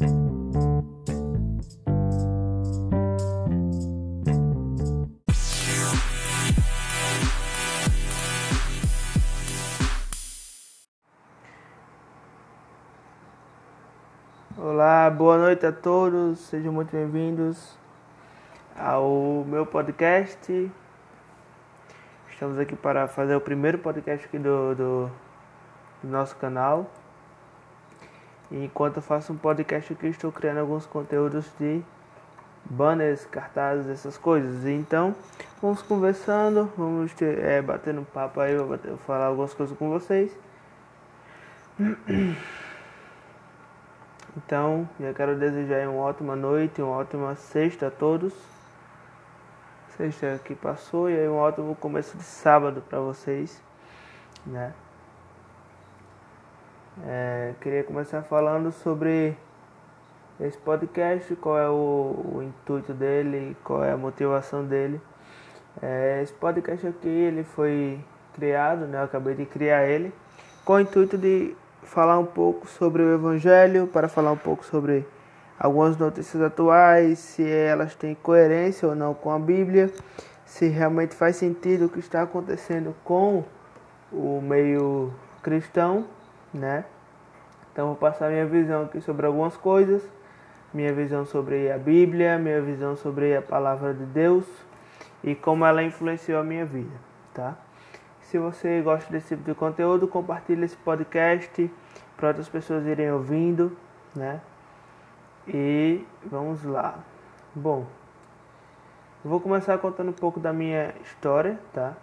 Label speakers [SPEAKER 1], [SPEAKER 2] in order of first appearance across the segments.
[SPEAKER 1] Olá, boa noite a todos, sejam muito bem-vindos ao meu podcast. Estamos aqui para fazer o primeiro podcast aqui do, do, do nosso canal. E enquanto eu faço um podcast aqui, estou criando alguns conteúdos de banners, cartazes, essas coisas. Então, vamos conversando, vamos ter, é, batendo papo aí, vou, bater, vou falar algumas coisas com vocês. Então, eu quero desejar uma ótima noite, uma ótima sexta a todos. Sexta que passou e aí um ótimo começo de sábado para vocês, né? É, queria começar falando sobre esse podcast, qual é o, o intuito dele, qual é a motivação dele. É, esse podcast aqui ele foi criado, né? Eu acabei de criar ele com o intuito de falar um pouco sobre o Evangelho, para falar um pouco sobre algumas notícias atuais, se elas têm coerência ou não com a Bíblia, se realmente faz sentido o que está acontecendo com o meio cristão, né? Então vou passar minha visão aqui sobre algumas coisas, minha visão sobre a Bíblia, minha visão sobre a palavra de Deus e como ela influenciou a minha vida, tá? Se você gosta desse tipo de conteúdo, compartilhe esse podcast para outras pessoas irem ouvindo, né? E vamos lá. Bom, vou começar contando um pouco da minha história, tá?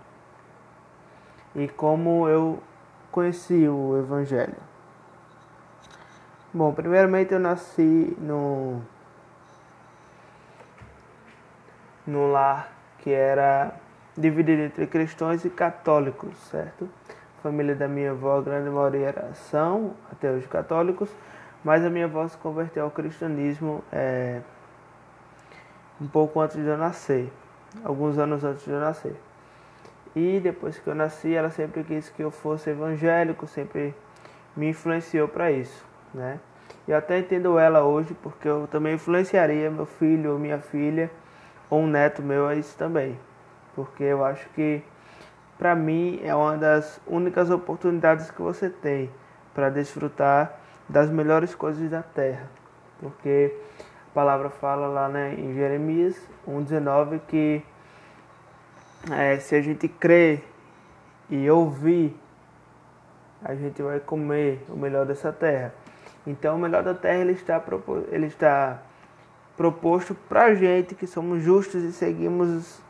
[SPEAKER 1] E como eu conheci o Evangelho. Bom, primeiramente eu nasci no no lar que era dividido entre cristãos e católicos, certo? A família da minha avó, a grande maioria era, são hoje católicos, mas a minha avó se converteu ao cristianismo é, um pouco antes de eu nascer, alguns anos antes de eu nascer. E depois que eu nasci, ela sempre quis que eu fosse evangélico, sempre me influenciou para isso, né? E até entendo ela hoje, porque eu também influenciaria meu filho ou minha filha ou um neto meu a isso também porque eu acho que para mim é uma das únicas oportunidades que você tem para desfrutar das melhores coisas da terra. Porque a palavra fala lá né, em Jeremias 1,19 que é, se a gente crer e ouvir, a gente vai comer o melhor dessa terra. Então o melhor da terra ele está, ele está proposto para a gente que somos justos e seguimos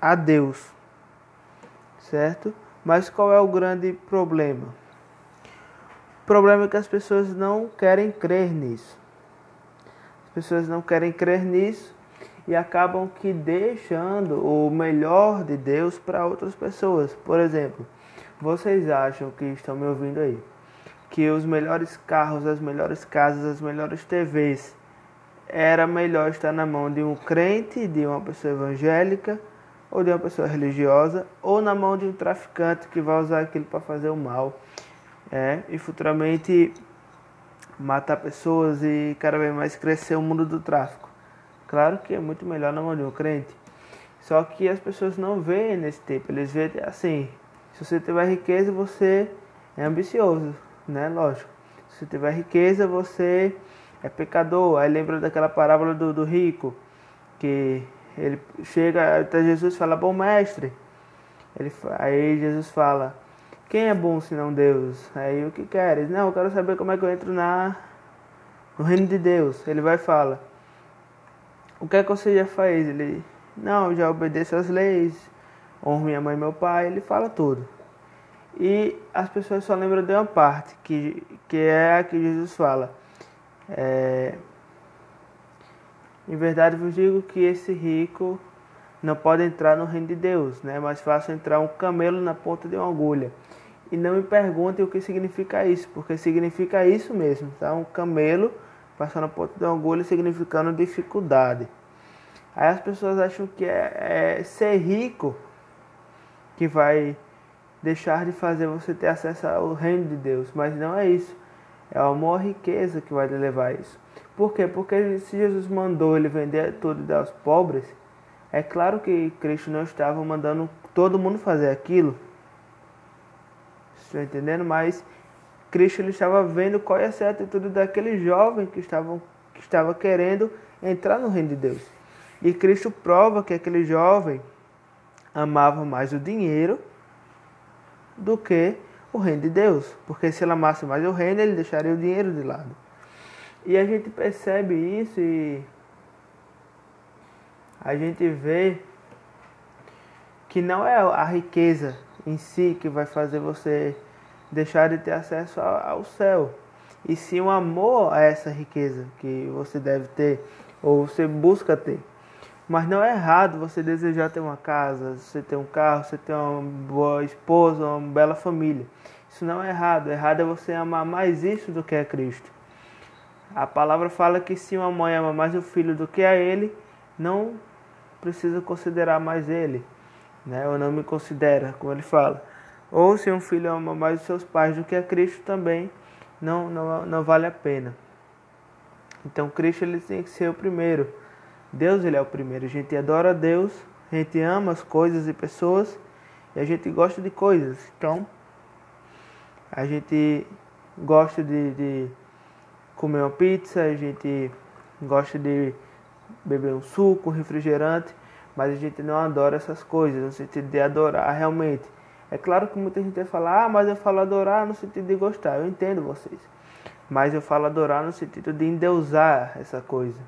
[SPEAKER 1] a Deus, certo? Mas qual é o grande problema? O problema é que as pessoas não querem crer nisso. As pessoas não querem crer nisso e acabam que deixando o melhor de Deus para outras pessoas. Por exemplo, vocês acham que estão me ouvindo aí que os melhores carros, as melhores casas, as melhores TVs era melhor estar na mão de um crente, de uma pessoa evangélica? ou de uma pessoa religiosa, ou na mão de um traficante que vai usar aquilo para fazer o mal, é, e futuramente matar pessoas e cada vez mais crescer o mundo do tráfico. Claro que é muito melhor na mão de um crente, só que as pessoas não veem nesse tempo, eles veem assim, se você tiver riqueza, você é ambicioso, né? Lógico. Se você tiver riqueza, você é pecador. Aí lembra daquela parábola do, do rico, que ele chega até Jesus e fala, bom mestre. Ele, aí Jesus fala, quem é bom senão Deus? Aí o que queres? Não, eu quero saber como é que eu entro na, no reino de Deus. Ele vai e fala, o que é que você já fez? Ele, não, já obedeço às leis, honro minha mãe e meu pai, ele fala tudo. E as pessoas só lembram de uma parte, que, que é a que Jesus fala. É, em verdade vos digo que esse rico não pode entrar no reino de Deus, né? Mais fácil entrar um camelo na ponta de uma agulha. E não me perguntem o que significa isso, porque significa isso mesmo, tá? Um camelo passando na ponta de agulha significando dificuldade. Aí as pessoas acham que é, é ser rico que vai deixar de fazer você ter acesso ao reino de Deus, mas não é isso. É a maior riqueza que vai levar a isso. Por quê? Porque se Jesus mandou ele vender tudo e dar aos pobres, é claro que Cristo não estava mandando todo mundo fazer aquilo. Estou entendendo? Mas Cristo ele estava vendo qual ia ser a atitude daquele jovem que, que estava querendo entrar no reino de Deus. E Cristo prova que aquele jovem amava mais o dinheiro do que o reino de Deus. Porque se ele amasse mais o reino, ele deixaria o dinheiro de lado. E a gente percebe isso e a gente vê que não é a riqueza em si que vai fazer você deixar de ter acesso ao céu, e sim o amor a essa riqueza que você deve ter ou você busca ter. Mas não é errado você desejar ter uma casa, você ter um carro, você ter uma boa esposa, uma bela família. Isso não é errado. Errado é você amar mais isso do que a Cristo. A palavra fala que se uma mãe ama mais o filho do que a ele, não precisa considerar mais ele, né? Ou não me considera, como ele fala. Ou se um filho ama mais os seus pais do que a Cristo também, não, não, não vale a pena. Então Cristo ele tem que ser o primeiro. Deus ele é o primeiro. A gente adora a Deus, a gente ama as coisas e pessoas e a gente gosta de coisas. Então a gente gosta de, de comer uma pizza, a gente gosta de beber um suco, um refrigerante, mas a gente não adora essas coisas, no sentido de adorar realmente. É claro que muita gente vai falar, ah, mas eu falo adorar no sentido de gostar, eu entendo vocês. Mas eu falo adorar no sentido de endeusar essa coisa.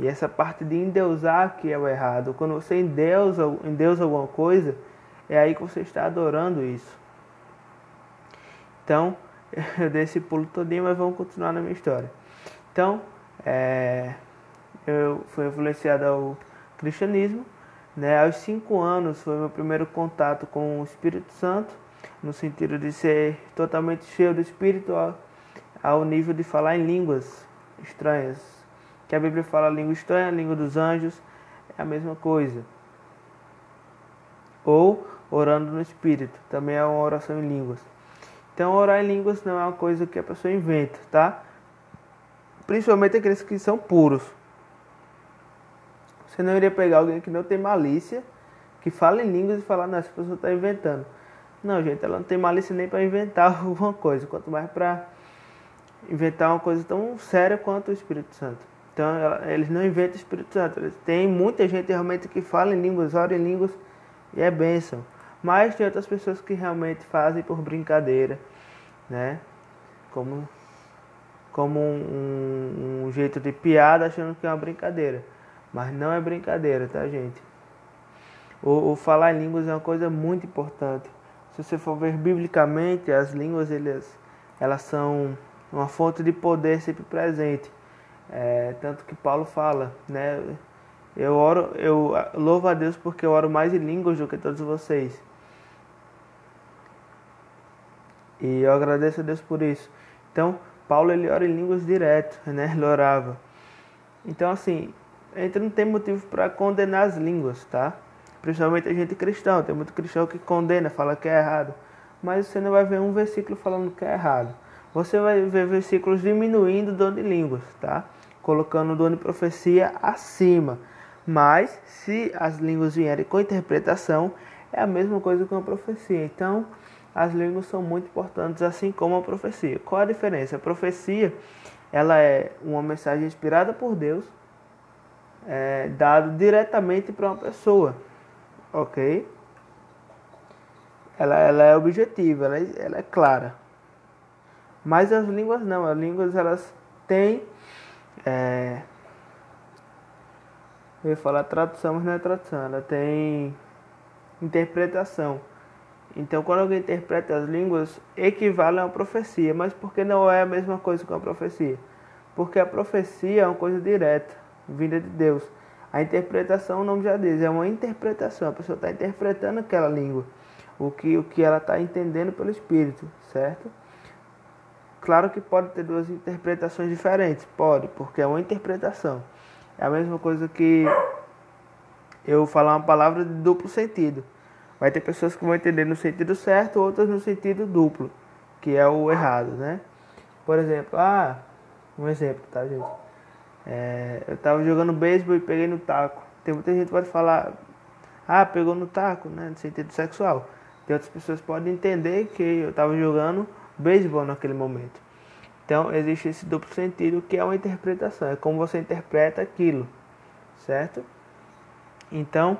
[SPEAKER 1] E essa parte de endeusar que é o errado. Quando você endeusa, endeusa alguma coisa, é aí que você está adorando isso. Então, eu dei esse pulo todinho, mas vamos continuar na minha história. Então, é, eu fui influenciado ao cristianismo. Né? Aos cinco anos foi meu primeiro contato com o Espírito Santo, no sentido de ser totalmente cheio do Espírito ao, ao nível de falar em línguas estranhas. Que a Bíblia fala língua estranha, língua dos anjos, é a mesma coisa. Ou orando no Espírito, também é uma oração em línguas. Então, orar em línguas não é uma coisa que a pessoa inventa, tá? Principalmente aqueles que são puros. Você não iria pegar alguém que não tem malícia, que fala em línguas e falar, não, essa pessoa está inventando. Não, gente, ela não tem malícia nem para inventar alguma coisa, quanto mais para inventar uma coisa tão séria quanto o Espírito Santo. Então, ela, eles não inventam o Espírito Santo. Eles, tem muita gente realmente que fala em línguas, ora em línguas e é bênção. Mas tem outras pessoas que realmente fazem por brincadeira, né? Como, como um, um, jeito de piada, achando que é uma brincadeira. Mas não é brincadeira, tá, gente? O, o falar línguas é uma coisa muito importante. Se você for ver biblicamente, as línguas elas, elas são uma fonte de poder sempre presente. É, tanto que Paulo fala, né? Eu oro, eu louvo a Deus porque eu oro mais em línguas do que todos vocês. E eu agradeço a Deus por isso. Então, Paulo ele ora em línguas direto, né? Ele orava. Então, assim, gente não tem motivo para condenar as línguas, tá? Principalmente a gente cristão. Tem muito cristão que condena, fala que é errado. Mas você não vai ver um versículo falando que é errado. Você vai ver versículos diminuindo o dom de línguas, tá? Colocando o dom de profecia acima. Mas, se as línguas vierem com interpretação, é a mesma coisa que uma profecia. Então, as línguas são muito importantes, assim como a profecia. Qual a diferença? A profecia ela é uma mensagem inspirada por Deus, é, dado diretamente para uma pessoa, ok? Ela, ela é objetiva, ela é, ela é clara. Mas as línguas não, as línguas elas têm é, eu ia falar tradução, mas não é tradução, ela tem interpretação. Então, quando alguém interpreta as línguas, equivale a uma profecia. Mas por que não é a mesma coisa que uma profecia? Porque a profecia é uma coisa direta, vinda de Deus. A interpretação, o nome já diz, é uma interpretação. A pessoa está interpretando aquela língua, o que, o que ela está entendendo pelo Espírito, certo? Claro que pode ter duas interpretações diferentes, pode, porque é uma interpretação. É a mesma coisa que eu falar uma palavra de duplo sentido. Vai ter pessoas que vão entender no sentido certo, outras no sentido duplo, que é o errado, né? Por exemplo, ah, Um exemplo, tá, gente? É, eu tava jogando beisebol e peguei no taco. Tem muita gente que pode falar, ah, pegou no taco, né? No sentido sexual. Tem outras pessoas que podem entender que eu tava jogando beisebol naquele momento. Então existe esse duplo sentido que é uma interpretação, é como você interpreta aquilo, certo? Então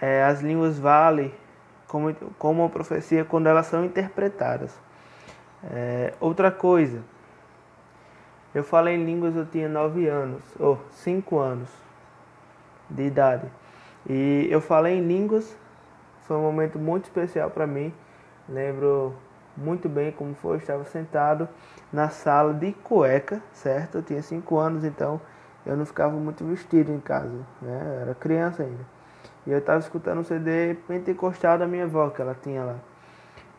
[SPEAKER 1] é, as línguas valem como, como uma profecia quando elas são interpretadas. É, outra coisa, eu falei em línguas, eu tinha 9 anos, ou 5 anos de idade. E eu falei em línguas, foi um momento muito especial para mim. Lembro muito bem como foi, eu estava sentado na sala de cueca, certo? Eu tinha 5 anos, então eu não ficava muito vestido em casa, né? Eu era criança ainda. E eu estava escutando um CD pentecostal da minha avó, que ela tinha lá.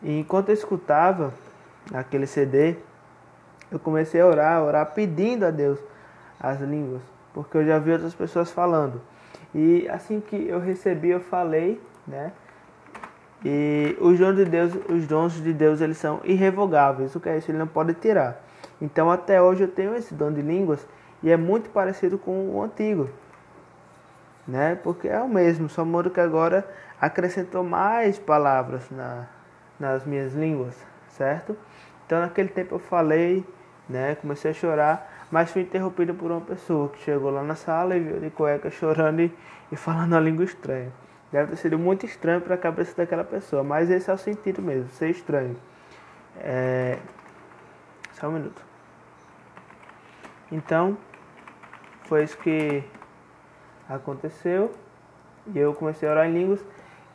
[SPEAKER 1] E enquanto eu escutava aquele CD, eu comecei a orar, a orar pedindo a Deus as línguas, porque eu já vi outras pessoas falando. E assim que eu recebi, eu falei, né? E os dons de Deus, os dons de Deus, eles são irrevogáveis. O que é isso? Ele não pode tirar. Então, até hoje eu tenho esse dom de línguas e é muito parecido com o antigo, né? Porque é o mesmo, só muda que agora acrescentou mais palavras na, nas minhas línguas, certo? Então, naquele tempo eu falei né? Comecei a chorar, mas fui interrompido por uma pessoa que chegou lá na sala e viu de cueca chorando e, e falando a língua estranha. Deve ter sido muito estranho para a cabeça daquela pessoa, mas esse é o sentido mesmo, ser estranho. É... Só um minuto. Então, foi isso que aconteceu. E eu comecei a orar em línguas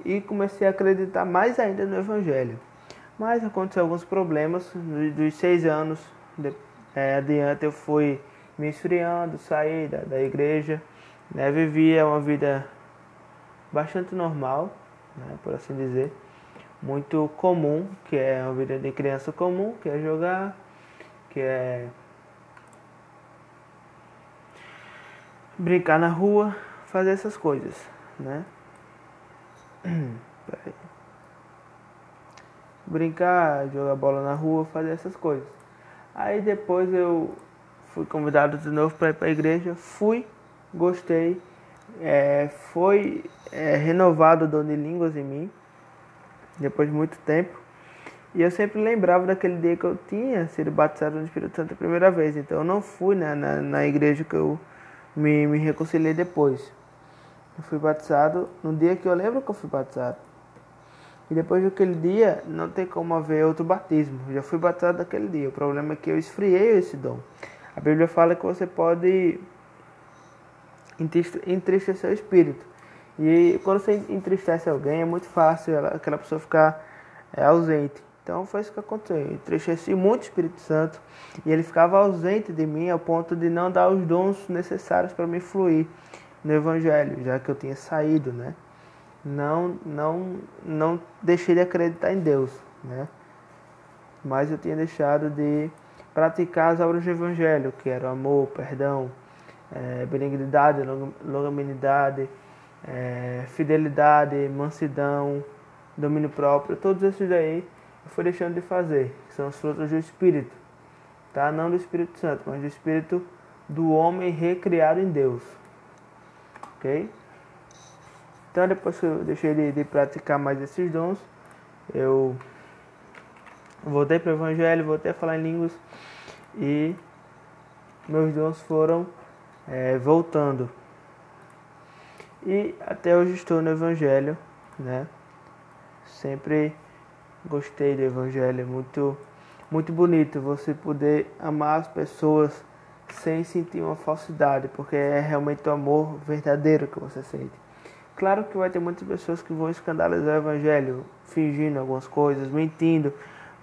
[SPEAKER 1] e comecei a acreditar mais ainda no Evangelho. Mas aconteceu alguns problemas dos seis anos de, é, adiante eu fui me esfriando, saí da, da igreja, né, vivia uma vida bastante normal, né, por assim dizer, muito comum, que é uma vida de criança comum, que é jogar, que é brincar na rua, fazer essas coisas, né? Brincar, jogar bola na rua, fazer essas coisas. Aí depois eu fui convidado de novo para ir para a igreja, fui, gostei, é, foi é, renovado o dom de línguas em mim, depois de muito tempo. E eu sempre lembrava daquele dia que eu tinha sido batizado no Espírito Santo a primeira vez. Então eu não fui né, na, na igreja que eu me, me reconciliei depois. Eu fui batizado no dia que eu lembro que eu fui batizado. E depois daquele dia, não tem como haver outro batismo. Eu já fui batizado naquele dia. O problema é que eu esfriei esse dom. A Bíblia fala que você pode entristecer o espírito. E quando você entristece alguém, é muito fácil aquela pessoa ficar é, ausente. Então foi isso que aconteceu. Eu entristeci muito o Espírito Santo e ele ficava ausente de mim ao ponto de não dar os dons necessários para me fluir no Evangelho, já que eu tinha saído, né? Não, não, não deixei de acreditar em Deus, né? Mas eu tinha deixado de praticar as obras do Evangelho, que eram amor, perdão, é, benignidade, longanimidade, é, fidelidade, mansidão, domínio próprio, todos esses daí eu fui deixando de fazer, que são os frutos do Espírito, tá? Não do Espírito Santo, mas do Espírito do homem recriado em Deus, ok? Então depois que eu deixei de, de praticar mais esses dons, eu voltei para o Evangelho, voltei a falar em línguas e meus dons foram é, voltando. E até hoje estou no Evangelho, né? Sempre gostei do Evangelho, é muito, muito bonito você poder amar as pessoas sem sentir uma falsidade, porque é realmente o amor verdadeiro que você sente. Claro que vai ter muitas pessoas que vão escandalizar o evangelho, fingindo algumas coisas, mentindo,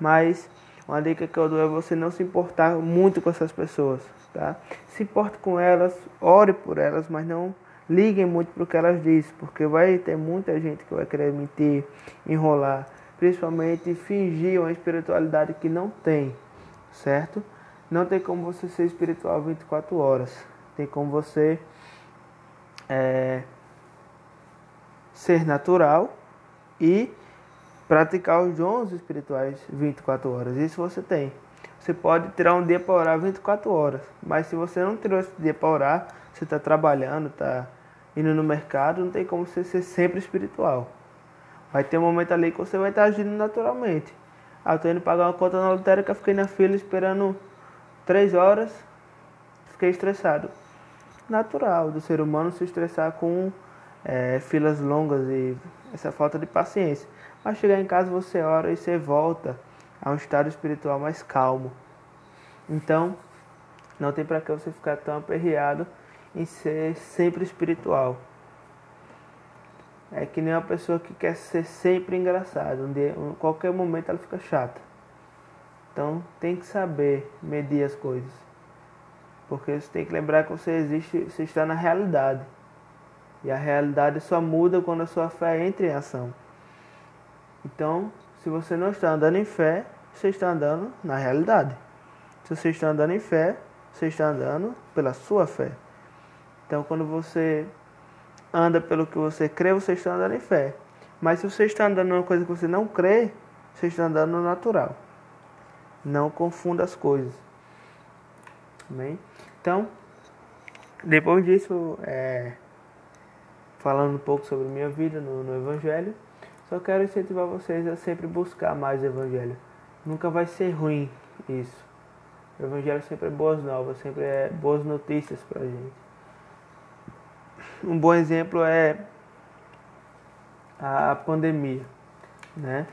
[SPEAKER 1] mas uma dica que eu dou é você não se importar muito com essas pessoas, tá? Se importe com elas, ore por elas, mas não liguem muito para o que elas dizem, porque vai ter muita gente que vai querer mentir, enrolar, principalmente fingir uma espiritualidade que não tem, certo? Não tem como você ser espiritual 24 horas. Tem como você é, ser natural e praticar os dons espirituais 24 horas. Isso você tem. Você pode tirar um dia para orar 24 horas, mas se você não tirou esse dia para orar, você está trabalhando, está indo no mercado, não tem como você ser sempre espiritual. Vai ter um momento ali que você vai estar tá agindo naturalmente. Ah, eu tô indo pagar uma conta na lotérica, fiquei na fila esperando 3 horas, fiquei estressado. Natural do ser humano se estressar com é, filas longas e essa falta de paciência. Mas chegar em casa você ora e você volta a um estado espiritual mais calmo. Então, não tem para que você ficar tão aperreado em ser sempre espiritual. É que nem uma pessoa que quer ser sempre engraçada. Um dia, em qualquer momento ela fica chata. Então tem que saber medir as coisas. Porque você tem que lembrar que você existe, você está na realidade. E a realidade só muda quando a sua fé entra em ação. Então, se você não está andando em fé, você está andando na realidade. Se você está andando em fé, você está andando pela sua fé. Então, quando você anda pelo que você crê, você está andando em fé. Mas se você está andando numa coisa que você não crê, você está andando no natural. Não confunda as coisas. Amém? Então, depois disso, é, falando um pouco sobre minha vida no, no Evangelho, só quero incentivar vocês a sempre buscar mais o Evangelho. Nunca vai ser ruim isso. O Evangelho sempre é boas novas, sempre é boas notícias pra gente. Um bom exemplo é a pandemia, né?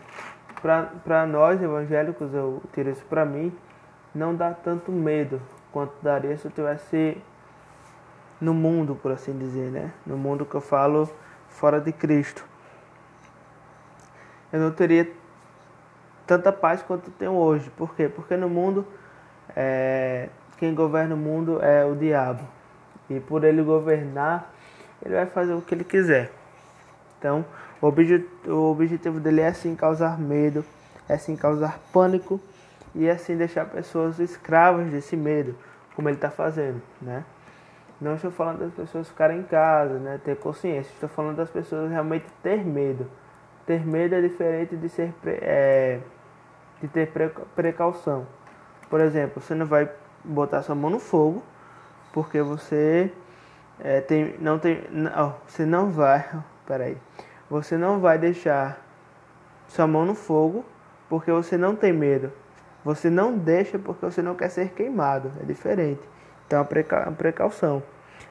[SPEAKER 1] Para nós evangélicos, eu tiro isso para mim, não dá tanto medo quanto daria se eu tivesse no mundo, por assim dizer, né? No mundo que eu falo fora de Cristo. Eu não teria tanta paz quanto tenho hoje. Por quê? Porque no mundo, é, quem governa o mundo é o diabo. E por ele governar, ele vai fazer o que ele quiser. Então, o, obje o objetivo dele é assim causar medo, é assim causar pânico e é assim deixar pessoas escravas desse medo, como ele está fazendo, né? Não estou falando das pessoas ficarem em casa, né, ter consciência. Estou falando das pessoas realmente ter medo. Ter medo é diferente de ser é, de ter precaução. Por exemplo, você não vai botar sua mão no fogo porque você é, tem, não tem, não, você não vai, peraí, você não vai deixar sua mão no fogo porque você não tem medo. Você não deixa porque você não quer ser queimado, é diferente. Então, a preca precaução.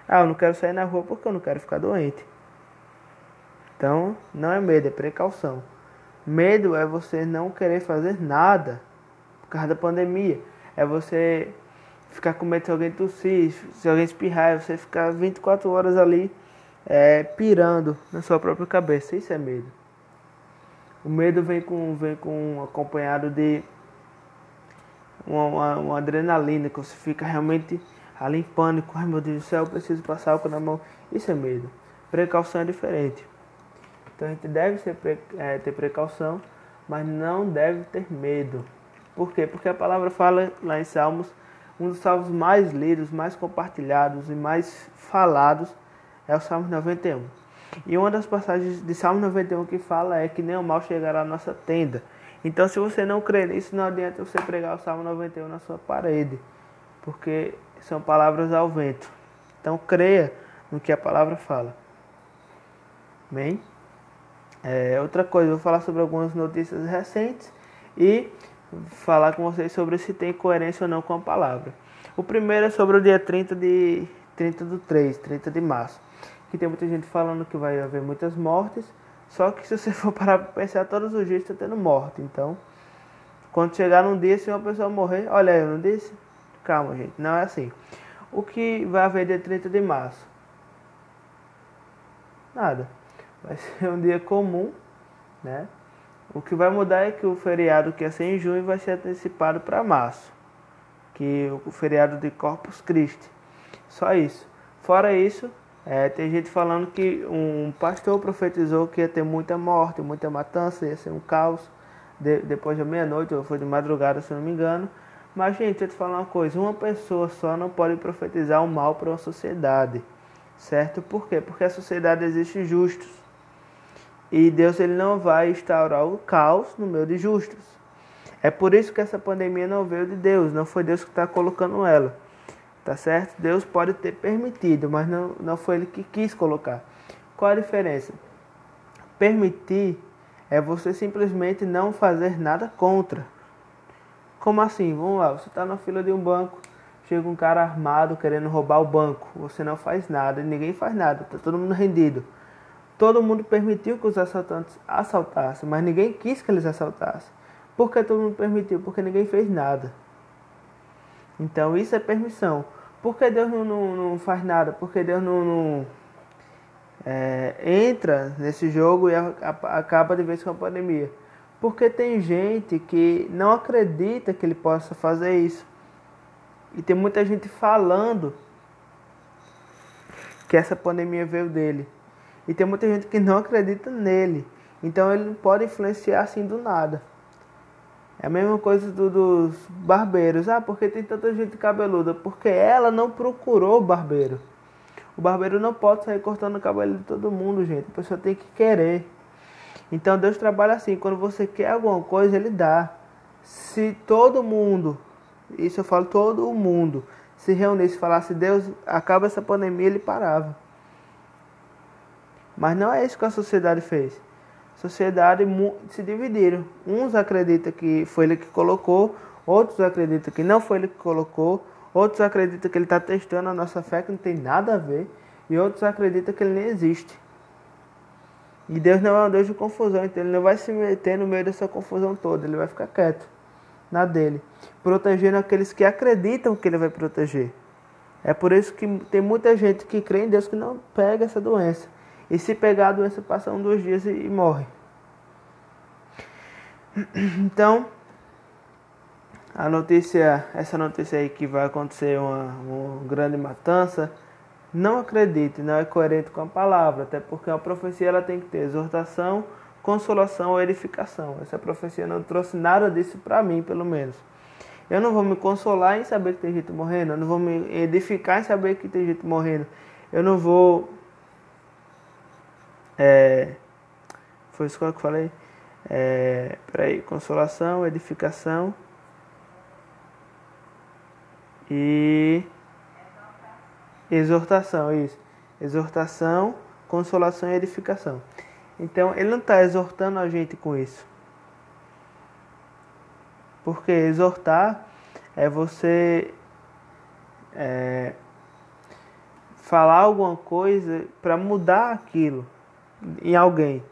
[SPEAKER 1] Ah, eu não quero sair na rua porque eu não quero ficar doente. Então, não é medo, é precaução. Medo é você não querer fazer nada por causa da pandemia. É você ficar com medo se alguém tossir, se alguém espirrar, você ficar 24 horas ali é, pirando na sua própria cabeça. Isso é medo. O medo vem com, vem com acompanhado de uma, uma, uma adrenalina, que você fica realmente ali em pânico. Ai meu Deus do céu, preciso passar álcool na mão. Isso é medo. Precaução é diferente. Então a gente deve ser, é, ter precaução, mas não deve ter medo. Por quê? Porque a palavra fala lá em Salmos um dos salmos mais lidos, mais compartilhados e mais falados é o Salmo 91. E uma das passagens de Salmo 91 que fala é que nem o mal chegará à nossa tenda. Então, se você não crê nisso, não adianta você pregar o Salmo 91 na sua parede, porque são palavras ao vento. Então, creia no que a palavra fala. Amém? É, outra coisa, vou falar sobre algumas notícias recentes e falar com vocês sobre se tem coerência ou não com a palavra. O primeiro é sobre o dia 30 de 30 do 3, 30 de março. Que tem muita gente falando que vai haver muitas mortes. Só que se você for parar para pensar, todos os dias está tendo morte. Então, quando chegar num dia, se uma pessoa morrer, olha, eu não disse? Calma, gente, não é assim. O que vai haver dia 30 de março? Nada. Vai ser um dia comum, né? O que vai mudar é que o feriado que ia ser em junho vai ser antecipado para março, que o feriado de Corpus Christi. Só isso. Fora isso, é, tem gente falando que um pastor profetizou que ia ter muita morte, muita matança, ia ser um caos de, depois da meia-noite, ou foi de madrugada, se não me engano. Mas, gente, eu te falar uma coisa: uma pessoa só não pode profetizar o mal para uma sociedade, certo? Por quê? Porque a sociedade existe justos. E Deus ele não vai instaurar o caos no meio de justos. É por isso que essa pandemia não veio de Deus, não foi Deus que está colocando ela. Tá certo? Deus pode ter permitido, mas não, não foi Ele que quis colocar. Qual a diferença? Permitir é você simplesmente não fazer nada contra. Como assim? Vamos lá, você está na fila de um banco, chega um cara armado querendo roubar o banco. Você não faz nada, ninguém faz nada, está todo mundo rendido. Todo mundo permitiu que os assaltantes assaltassem, mas ninguém quis que eles assaltassem. Por que todo mundo permitiu? Porque ninguém fez nada. Então isso é permissão. Por que Deus não, não, não faz nada? Porque Deus não, não é, entra nesse jogo e a, a, acaba de vez com a pandemia? Porque tem gente que não acredita que ele possa fazer isso. E tem muita gente falando que essa pandemia veio dele. E tem muita gente que não acredita nele. Então ele não pode influenciar assim do nada. É a mesma coisa do, dos barbeiros. Ah, porque tem tanta gente cabeluda? Porque ela não procurou o barbeiro. O barbeiro não pode sair cortando o cabelo de todo mundo, gente. A pessoa tem que querer. Então Deus trabalha assim. Quando você quer alguma coisa, Ele dá. Se todo mundo, isso eu falo todo mundo, se reunisse e falasse, Deus, acaba essa pandemia, Ele parava. Mas não é isso que a sociedade fez. Sociedade se dividiram. Uns acreditam que foi ele que colocou, outros acreditam que não foi ele que colocou, outros acreditam que ele está testando a nossa fé, que não tem nada a ver, e outros acreditam que ele nem existe. E Deus não é um Deus de confusão, então ele não vai se meter no meio dessa confusão toda, ele vai ficar quieto na dele, protegendo aqueles que acreditam que ele vai proteger. É por isso que tem muita gente que crê em Deus que não pega essa doença. E se pegar a doença, passa um, dois dias e, e morre. Então, a notícia, essa notícia aí que vai acontecer uma, uma grande matança, não acredite, não é coerente com a palavra, até porque a profecia ela tem que ter exortação, consolação ou edificação. Essa profecia não trouxe nada disso para mim, pelo menos. Eu não vou me consolar em saber que tem gente morrendo, eu não vou me edificar em saber que tem gente morrendo. Eu não vou é, foi isso que eu falei? É, peraí, consolação, edificação e exortação, isso. Exortação, consolação e edificação. Então, ele não está exortando a gente com isso. Porque exortar é você é, falar alguma coisa para mudar aquilo em alguém.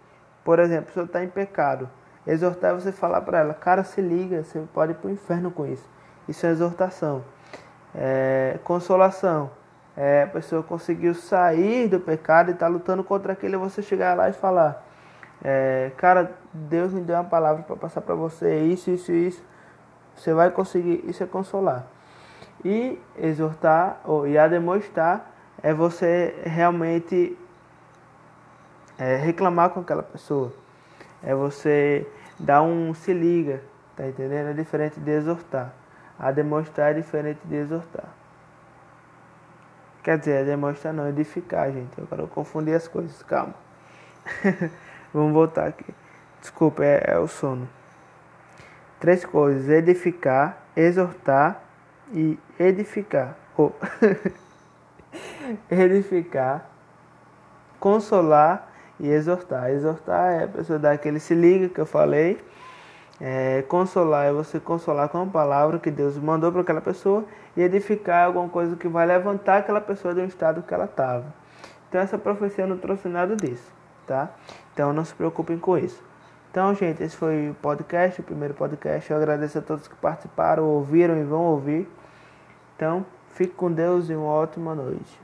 [SPEAKER 1] Por exemplo, se você está em pecado, exortar você falar para ela, cara, se liga, você pode ir para o inferno com isso. Isso é exortação. É, consolação. É, a pessoa conseguiu sair do pecado e está lutando contra aquele, você chegar lá e falar, é, cara, Deus me deu uma palavra para passar para você, isso, isso, isso. Você vai conseguir, isso é consolar. E exortar, ou e a demonstrar, é você realmente é reclamar com aquela pessoa. É você dar um se liga, tá entendendo? É diferente de exortar. A demonstrar é diferente de exortar. Quer dizer, é demonstrar não, edificar, gente. Eu confundi as coisas, calma. Vamos voltar aqui. Desculpa, é, é o sono. Três coisas: edificar, exortar e edificar. Oh. edificar, consolar e exortar. Exortar é a pessoa dar aquele se liga que eu falei. É, consolar é você consolar com a palavra que Deus mandou para aquela pessoa e edificar alguma coisa que vai levantar aquela pessoa do estado que ela estava. Então essa profecia não trouxe nada disso, tá? Então não se preocupem com isso. Então, gente, esse foi o podcast, o primeiro podcast. Eu agradeço a todos que participaram, ouviram e vão ouvir. Então, fique com Deus e uma ótima noite.